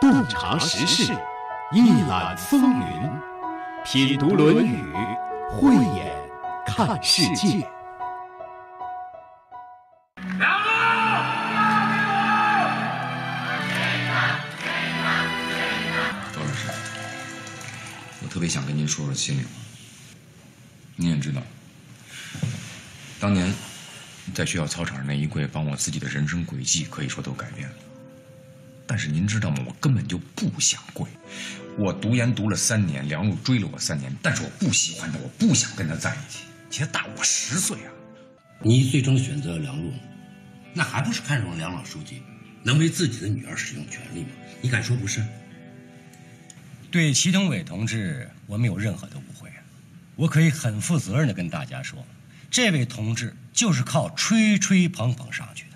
洞察时事，一览风云，品读《论语》，慧眼看世界。高老师，我特别想跟您说说心里话。您也知道，当年在学校操场上那一跪，把我自己的人生轨迹可以说都改变了。但是您知道吗？我根本就不想跪。我读研读了三年，梁璐追了我三年，但是我不喜欢他，我不想跟他在一起。且大我十岁啊！你最终选择了梁璐，那还不是看中了梁老书记能为自己的女儿使用权力吗？你敢说不是？对祁同伟同志，我没有任何的误会。我可以很负责任的跟大家说，这位同志就是靠吹吹捧捧上去的。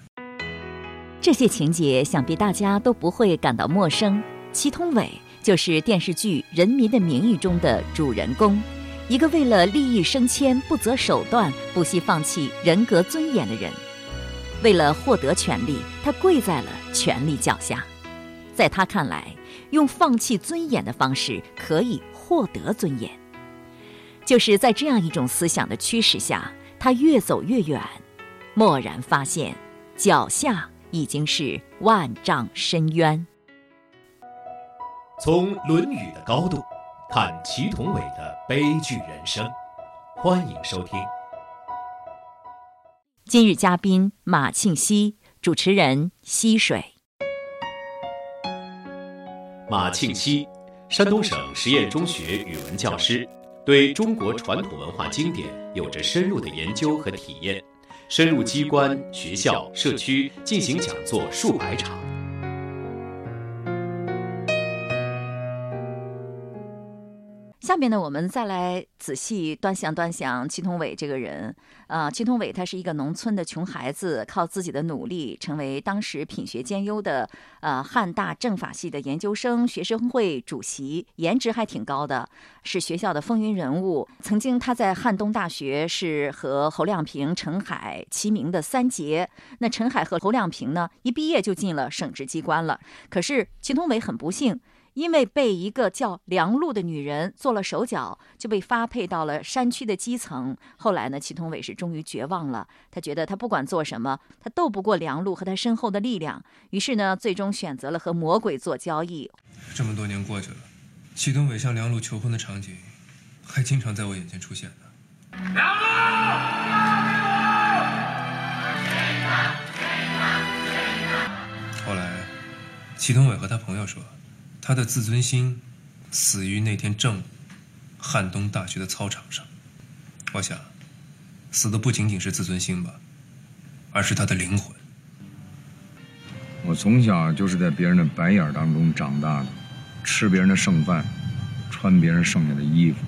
这些情节想必大家都不会感到陌生。祁同伟就是电视剧《人民的名义》中的主人公，一个为了利益升迁不择手段、不惜放弃人格尊严的人。为了获得权力，他跪在了权力脚下。在他看来，用放弃尊严的方式可以获得尊严。就是在这样一种思想的驱使下，他越走越远，蓦然发现脚下已经是万丈深渊。从《论语》的高度看祁同伟的悲剧人生，欢迎收听。今日嘉宾马庆西，主持人溪水。马庆西，山东省实验中学语文教师。对中国传统文化经典有着深入的研究和体验，深入机关、学校、社区进行讲座数百场。下面呢，我们再来仔细端详端详祁同伟这个人。啊，祁同伟他是一个农村的穷孩子，靠自己的努力成为当时品学兼优的呃汉大政法系的研究生，学生会主席，颜值还挺高的，是学校的风云人物。曾经他在汉东大学是和侯亮平、陈海齐名的三杰。那陈海和侯亮平呢，一毕业就进了省直机关了。可是祁同伟很不幸。因为被一个叫梁璐的女人做了手脚，就被发配到了山区的基层。后来呢，祁同伟是终于绝望了。他觉得他不管做什么，他斗不过梁璐和他身后的力量。于是呢，最终选择了和魔鬼做交易。这么多年过去了，祁同伟向梁璐求婚的场景，还经常在我眼前出现呢。梁璐，后来，祁同伟和他朋友说。他的自尊心死于那天正午，汉东大学的操场上。我想，死的不仅仅是自尊心吧，而是他的灵魂。我从小就是在别人的白眼当中长大的，吃别人的剩饭，穿别人剩下的衣服，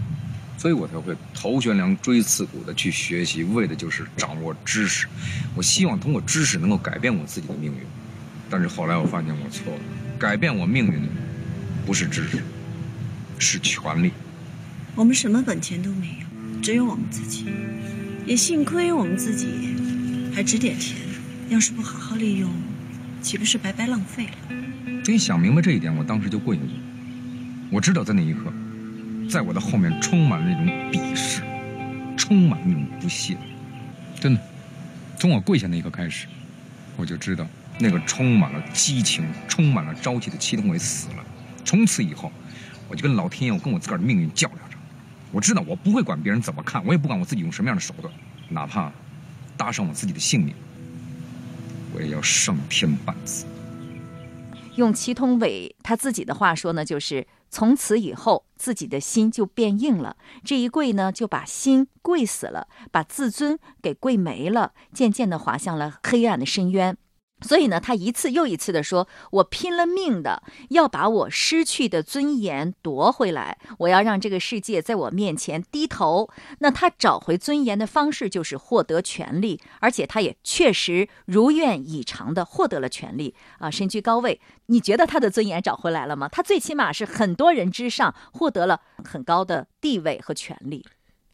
所以我才会头悬梁锥刺股的去学习，为的就是掌握知识。我希望通过知识能够改变我自己的命运。但是后来我发现我错了，改变我命运的人。不是知识，是权力。我们什么本钱都没有，只有我们自己。也幸亏我们自己还值点钱，要是不好好利用，岂不是白白浪费了？你想明白这一点，我当时就跪下去。我知道在那一刻，在我的后面充满了那种鄙视，充满那种不屑。真的，从我跪下那一刻开始，我就知道那个充满了激情、充满了朝气的祁同伟死了。从此以后，我就跟老天爷，我跟我自个儿的命运较量着。我知道我不会管别人怎么看，我也不管我自己用什么样的手段，哪怕搭上我自己的性命，我也要上天半子。用祁同伟他自己的话说呢，就是从此以后自己的心就变硬了，这一跪呢就把心跪死了，把自尊给跪没了，渐渐的滑向了黑暗的深渊。所以呢，他一次又一次的说：“我拼了命的要把我失去的尊严夺回来，我要让这个世界在我面前低头。”那他找回尊严的方式就是获得权力，而且他也确实如愿以偿的获得了权力啊，身居高位。你觉得他的尊严找回来了吗？他最起码是很多人之上，获得了很高的地位和权利。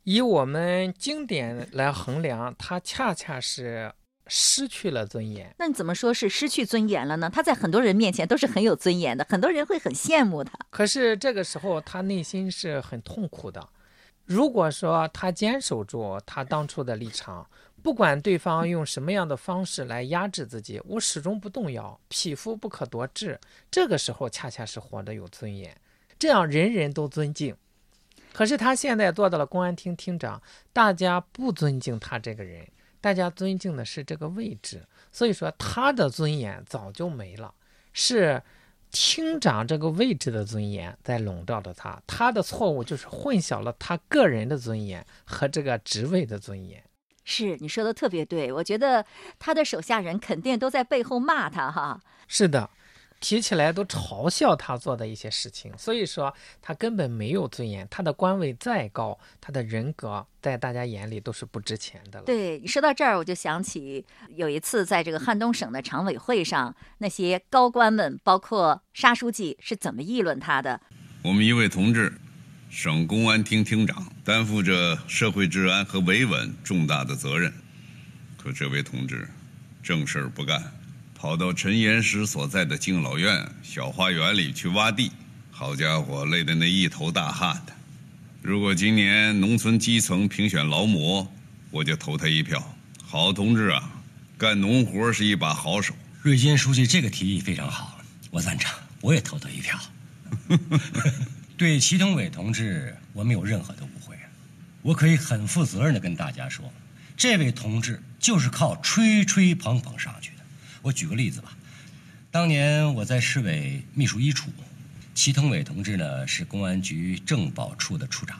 以我们经典来衡量，他恰恰是。失去了尊严。那你怎么说是失去尊严了呢？他在很多人面前都是很有尊严的，很多人会很羡慕他。可是这个时候，他内心是很痛苦的。如果说他坚守住他当初的立场，不管对方用什么样的方式来压制自己，我始终不动摇，匹夫不可夺志。这个时候恰恰是活得有尊严，这样人人都尊敬。可是他现在做到了公安厅厅长，大家不尊敬他这个人，大家尊敬的是这个位置，所以说他的尊严早就没了，是。厅长这个位置的尊严在笼罩着他，他的错误就是混淆了他个人的尊严和这个职位的尊严。是你说的特别对，我觉得他的手下人肯定都在背后骂他哈。是的。提起来都嘲笑他做的一些事情，所以说他根本没有尊严。他的官位再高，他的人格在大家眼里都是不值钱的了。对你说到这儿，我就想起有一次在这个汉东省的常委会上，那些高官们，包括沙书记是怎么议论他的。我们一位同志，省公安厅厅长，担负着社会治安和维稳重大的责任，可这位同志正事儿不干。跑到陈岩石所在的敬老院小花园里去挖地，好家伙，累得那一头大汗的。如果今年农村基层评选劳模，我就投他一票。好同志啊，干农活是一把好手。瑞金书记这个提议非常好，我赞成，我也投他一票。对祁同伟同志，我没有任何的误会，我可以很负责任的跟大家说，这位同志就是靠吹吹捧捧上去。我举个例子吧，当年我在市委秘书一处，祁同伟同志呢是公安局政保处的处长。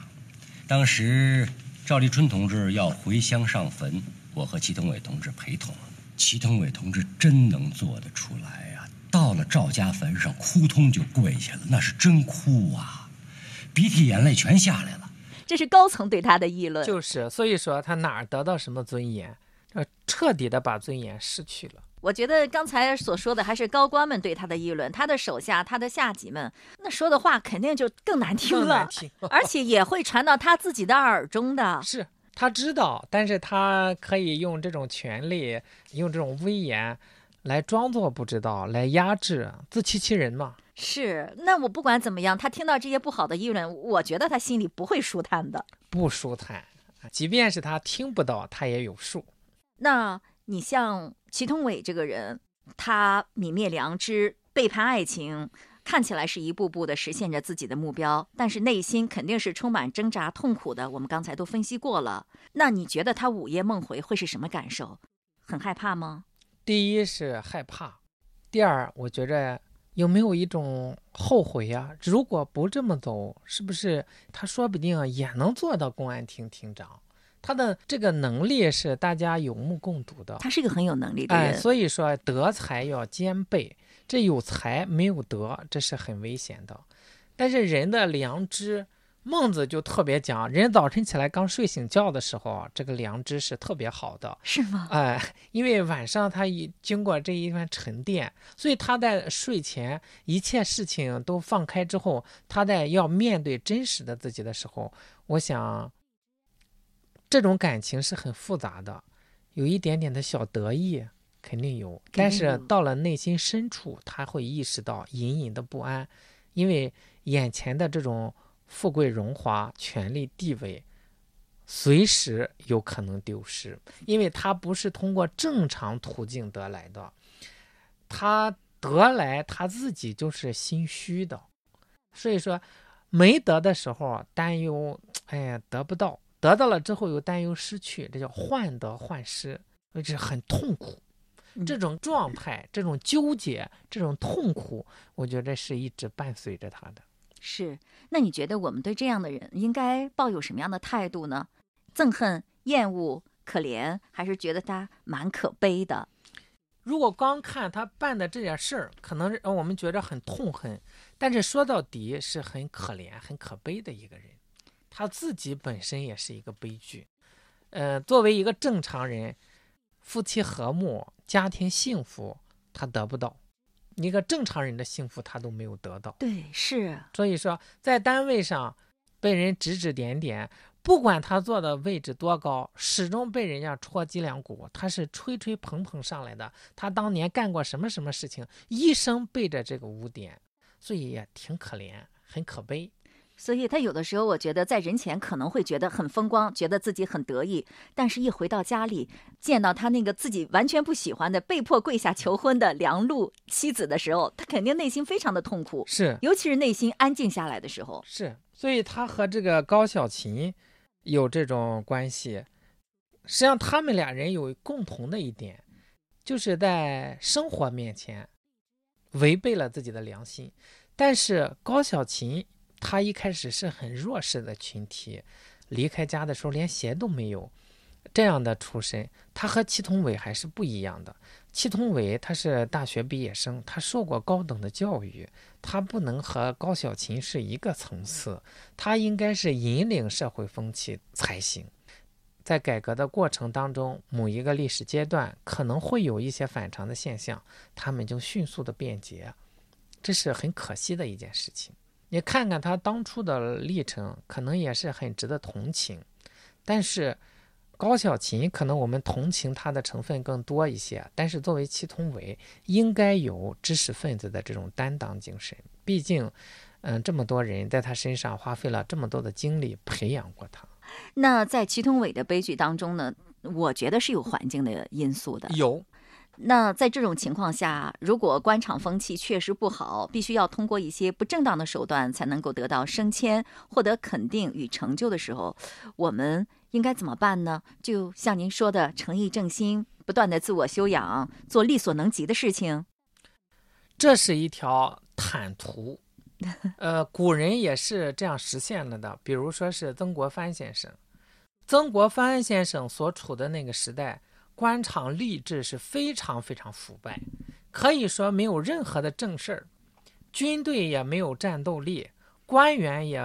当时赵立春同志要回乡上坟，我和祁同伟同志陪同。祁同伟同志真能做得出来呀！到了赵家坟上，扑通就跪下了，那是真哭啊，鼻涕眼泪全下来了。这是高层对他的议论。就是，所以说他哪儿得到什么尊严？呃，彻底的把尊严失去了。我觉得刚才所说的还是高官们对他的议论，他的手下、他的下级们那说的话肯定就更难听了，而且也会传到他自己的耳中的。是他知道，但是他可以用这种权力、用这种威严来装作不知道，来压制、自欺欺人嘛。是，那我不管怎么样，他听到这些不好的议论，我觉得他心里不会舒坦的。不舒坦，即便是他听不到，他也有数。那。你像祁同伟这个人，他泯灭良知、背叛爱情，看起来是一步步的实现着自己的目标，但是内心肯定是充满挣扎、痛苦的。我们刚才都分析过了。那你觉得他午夜梦回会是什么感受？很害怕吗？第一是害怕，第二，我觉着有没有一种后悔呀？如果不这么走，是不是他说不定也能做到公安厅厅长？他的这个能力是大家有目共睹的，他是一个很有能力的人。哎，所以说德才要兼备，这有才没有德，这是很危险的。但是人的良知，孟子就特别讲，人早晨起来刚睡醒觉的时候，这个良知是特别好的，是吗？哎，因为晚上他一经过这一番沉淀，所以他在睡前一切事情都放开之后，他在要面对真实的自己的时候，我想。这种感情是很复杂的，有一点点的小得意，肯定有，但是到了内心深处，他会意识到隐隐的不安，因为眼前的这种富贵荣华、权力地位，随时有可能丢失，因为他不是通过正常途径得来的，他得来他自己就是心虚的，所以说没得的时候担忧，哎呀，得不到。得到了之后又担忧失去，这叫患得患失，这是很痛苦。这种状态、这种纠结、这种痛苦，我觉得是一直伴随着他的。是，那你觉得我们对这样的人应该抱有什么样的态度呢？憎恨、厌恶、可怜，还是觉得他蛮可悲的？如果光看他办的这点事儿，可能让我们觉得很痛恨，但是说到底是很可怜、很可悲的一个人。他自己本身也是一个悲剧，呃，作为一个正常人，夫妻和睦、家庭幸福，他得不到，一个正常人的幸福他都没有得到。对，是。所以说，在单位上被人指指点点，不管他坐的位置多高，始终被人家戳脊梁骨，他是吹吹捧捧上来的。他当年干过什么什么事情，一生背着这个污点，所以也挺可怜，很可悲。所以他有的时候，我觉得在人前可能会觉得很风光，觉得自己很得意，但是一回到家里，见到他那个自己完全不喜欢的、被迫跪下求婚的梁璐妻子的时候，他肯定内心非常的痛苦，是，尤其是内心安静下来的时候，是。所以他和这个高小琴有这种关系，实际上他们俩人有共同的一点，就是在生活面前违背了自己的良心，但是高小琴。他一开始是很弱势的群体，离开家的时候连鞋都没有，这样的出身，他和祁同伟还是不一样的。祁同伟他是大学毕业生，他受过高等的教育，他不能和高小琴是一个层次，他应该是引领社会风气才行。在改革的过程当中，某一个历史阶段可能会有一些反常的现象，他们就迅速的变节，这是很可惜的一件事情。你看看他当初的历程，可能也是很值得同情。但是高小琴可能我们同情他的成分更多一些。但是作为祁同伟，应该有知识分子的这种担当精神。毕竟，嗯，这么多人在他身上花费了这么多的精力培养过他。那在祁同伟的悲剧当中呢，我觉得是有环境的因素的。有。那在这种情况下，如果官场风气确实不好，必须要通过一些不正当的手段才能够得到升迁、获得肯定与成就的时候，我们应该怎么办呢？就像您说的，诚意正心，不断的自我修养，做力所能及的事情。这是一条坦途，呃，古人也是这样实现了的。比如说是曾国藩先生，曾国藩先生所处的那个时代。官场吏治是非常非常腐败，可以说没有任何的正事儿，军队也没有战斗力，官员也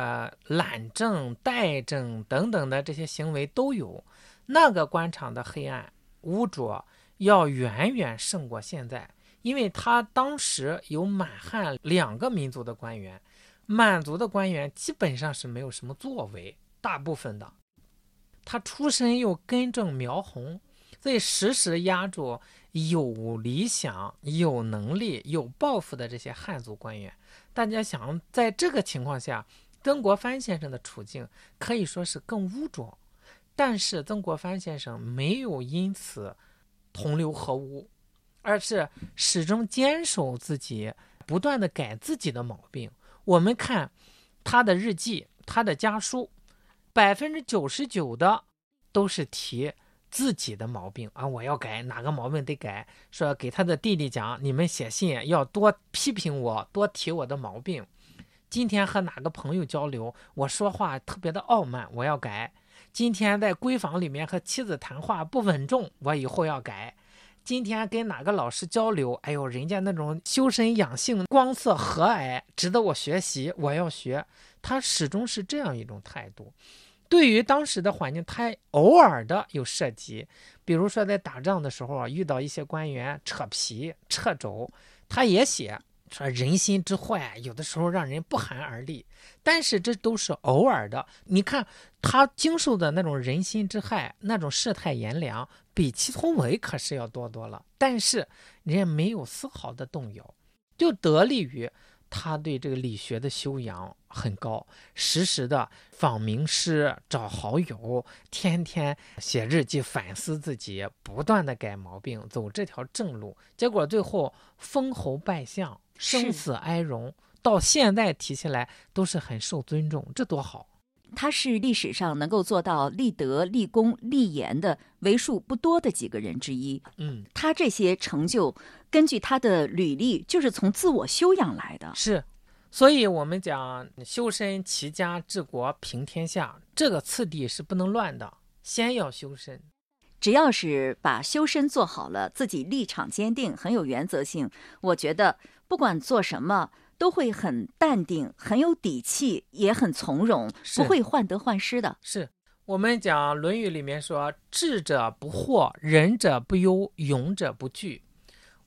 懒政怠政等等的这些行为都有。那个官场的黑暗污浊要远远胜过现在，因为他当时有满汉两个民族的官员，满族的官员基本上是没有什么作为，大部分的，他出身又根正苗红。所以，时时压住有理想、有能力、有抱负的这些汉族官员。大家想，在这个情况下，曾国藩先生的处境可以说是更污浊，但是曾国藩先生没有因此同流合污，而是始终坚守自己，不断的改自己的毛病。我们看他的日记、他的家书，百分之九十九的都是提。自己的毛病啊，我要改哪个毛病得改。说给他的弟弟讲，你们写信要多批评我，多提我的毛病。今天和哪个朋友交流，我说话特别的傲慢，我要改。今天在闺房里面和妻子谈话不稳重，我以后要改。今天跟哪个老师交流，哎呦，人家那种修身养性、光色和蔼，值得我学习，我要学。他始终是这样一种态度。对于当时的环境，他偶尔的有涉及，比如说在打仗的时候啊，遇到一些官员扯皮、掣肘，他也写说人心之坏，有的时候让人不寒而栗。但是这都是偶尔的。你看他经受的那种人心之害，那种世态炎凉，比祁同伟可是要多多了。但是人家没有丝毫的动摇，就得力于。他对这个理学的修养很高，时时的访名师、找好友，天天写日记反思自己，不断的改毛病，走这条正路。结果最后封侯拜相，生死哀荣，到现在提起来都是很受尊重，这多好。他是历史上能够做到立德、立功、立言的为数不多的几个人之一。嗯，他这些成就，根据他的履历，就是从自我修养来的。是，所以我们讲修身齐家治国平天下，这个次第是不能乱的，先要修身。只要是把修身做好了，自己立场坚定，很有原则性，我觉得不管做什么。都会很淡定，很有底气，也很从容，不会患得患失的。是我们讲《论语》里面说：“智者不惑，仁者不忧，勇者不惧。”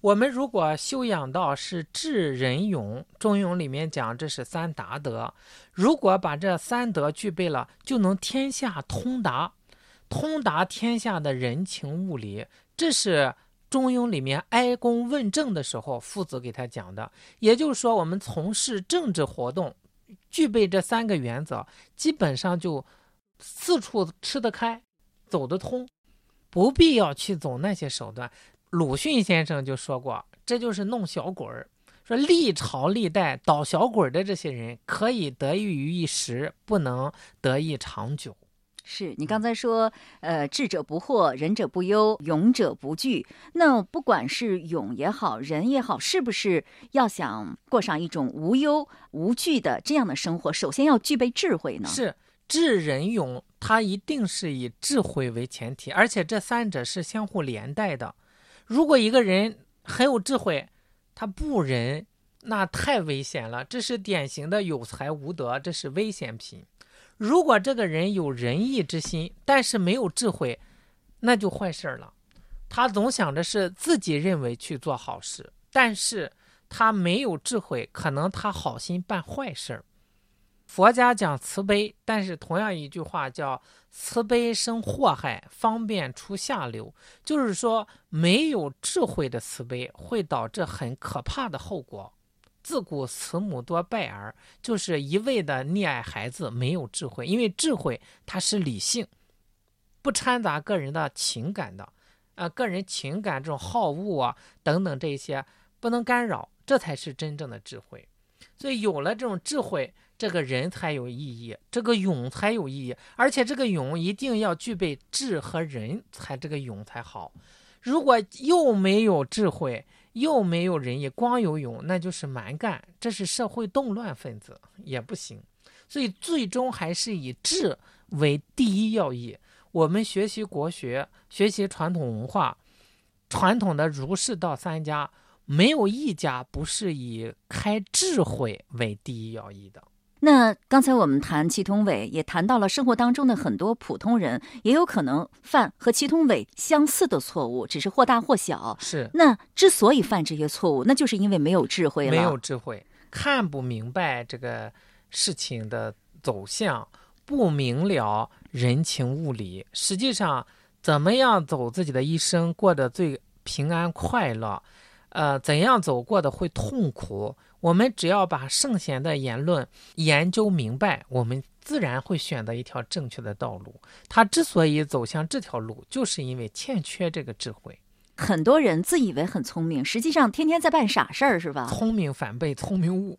我们如果修养到是智仁勇，《中庸》里面讲这是三达德，如果把这三德具备了，就能天下通达，通达天下的人情物理。这是《中庸》里面哀公问政的时候，夫子给他讲的。也就是说，我们从事政治活动，具备这三个原则，基本上就四处吃得开，走得通，不必要去走那些手段。鲁迅先生就说过，这就是弄小鬼儿。说历朝历代捣小鬼的这些人，可以得益于一时，不能得益长久。是你刚才说，呃，智者不惑，仁者不忧，勇者不惧。那不管是勇也好，仁也好，是不是要想过上一种无忧无惧的这样的生活，首先要具备智慧呢？是智仁勇，它一定是以智慧为前提，而且这三者是相互连带的。如果一个人很有智慧，他不仁，那太危险了。这是典型的有才无德，这是危险品。如果这个人有仁义之心，但是没有智慧，那就坏事了。他总想着是自己认为去做好事，但是他没有智慧，可能他好心办坏事儿。佛家讲慈悲，但是同样一句话叫“慈悲生祸害，方便出下流”，就是说没有智慧的慈悲会导致很可怕的后果。自古慈母多败儿，就是一味的溺爱孩子，没有智慧。因为智慧它是理性，不掺杂个人的情感的，啊，个人情感这种好恶啊等等这些不能干扰，这才是真正的智慧。所以有了这种智慧。这个人才有意义，这个勇才有意义，而且这个勇一定要具备智和仁，才这个勇才好。如果又没有智慧，又没有人也，光游泳，那就是蛮干，这是社会动乱分子也不行。所以最终还是以智为第一要义。我们学习国学，学习传统文化，传统的儒释道三家，没有一家不是以开智慧为第一要义的。那刚才我们谈祁同伟，也谈到了生活当中的很多普通人也有可能犯和祁同伟相似的错误，只是或大或小。是。那之所以犯这些错误，那就是因为没有智慧了。没有智慧，看不明白这个事情的走向，不明了人情物理。实际上，怎么样走自己的一生，过得最平安快乐？呃，怎样走过的会痛苦？我们只要把圣贤的言论研究明白，我们自然会选择一条正确的道路。他之所以走向这条路，就是因为欠缺这个智慧。很多人自以为很聪明，实际上天天在办傻事儿，是吧？聪明反被聪明误。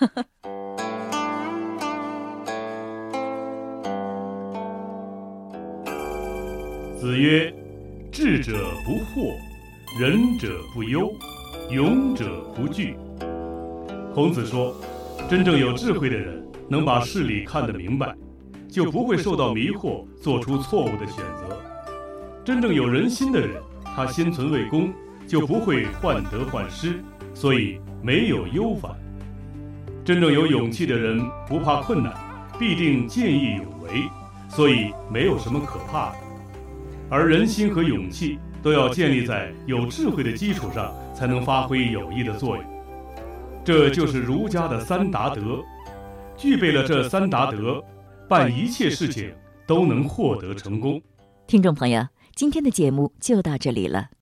子曰：“智者不惑，仁者不忧，勇者不惧。”孔子说：“真正有智慧的人，能把事理看得明白，就不会受到迷惑，做出错误的选择。真正有人心的人，他心存为公，就不会患得患失，所以没有忧烦。真正有勇气的人，不怕困难，必定见义勇为，所以没有什么可怕的。而人心和勇气都要建立在有智慧的基础上，才能发挥有益的作用。”这就是儒家的三达德，具备了这三达德，办一切事情都能获得成功。听众朋友，今天的节目就到这里了。